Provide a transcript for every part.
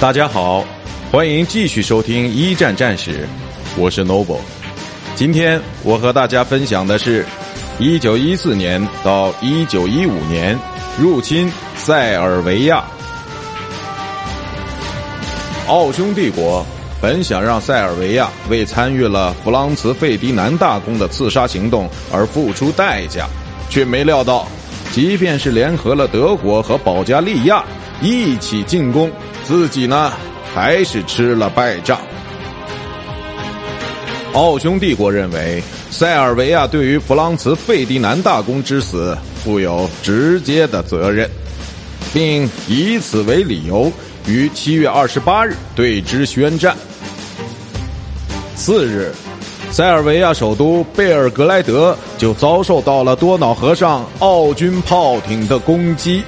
大家好，欢迎继续收听一战战史，我是 Noble。今天我和大家分享的是，一九一四年到一九一五年入侵塞尔维亚。奥匈帝国本想让塞尔维亚为参与了弗朗茨·费迪南大公的刺杀行动而付出代价，却没料到，即便是联合了德国和保加利亚一起进攻。自己呢，还是吃了败仗。奥匈帝国认为塞尔维亚对于弗朗茨·费迪南大公之死负有直接的责任，并以此为理由，于七月二十八日对之宣战。次日，塞尔维亚首都贝尔格莱德就遭受到了多瑙河上奥军炮艇的攻击。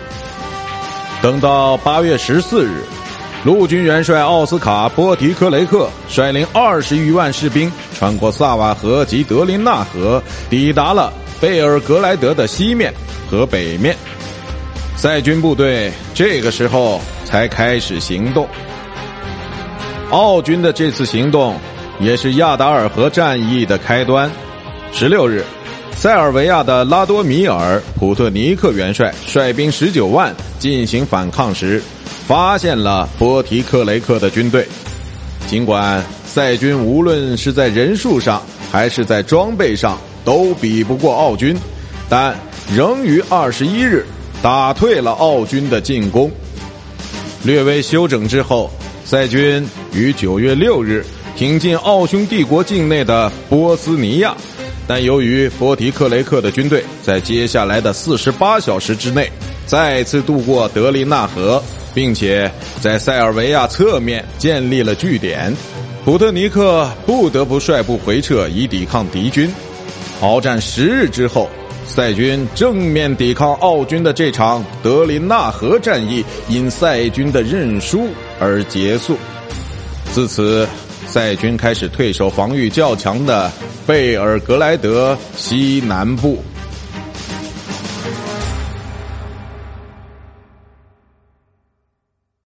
等到八月十四日。陆军元帅奥斯卡·波提科雷克率领二十余万士兵穿过萨瓦河及德林纳河，抵达了贝尔格莱德的西面和北面。塞军部队这个时候才开始行动。奥军的这次行动也是亚达尔河战役的开端。十六日，塞尔维亚的拉多米尔·普特尼克元帅率兵十九万进行反抗时。发现了波提克雷克的军队，尽管塞军无论是在人数上还是在装备上都比不过奥军，但仍于二十一日打退了奥军的进攻。略微休整之后，塞军于九月六日挺进奥匈帝国境内的波斯尼亚，但由于波提克雷克的军队在接下来的四十八小时之内再次渡过德林纳河。并且在塞尔维亚侧面建立了据点，普特尼克不得不率部回撤以抵抗敌军。鏖战十日之后，塞军正面抵抗奥军的这场德林纳河战役因塞军的认输而结束。自此，塞军开始退守防御较强的贝尔格莱德西南部。